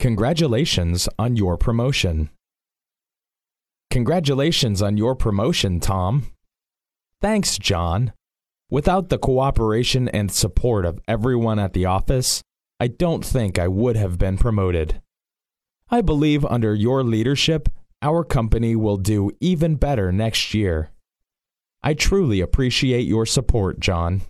Congratulations on your promotion. Congratulations on your promotion, Tom. Thanks, John. Without the cooperation and support of everyone at the office, I don't think I would have been promoted. I believe under your leadership, our company will do even better next year. I truly appreciate your support, John.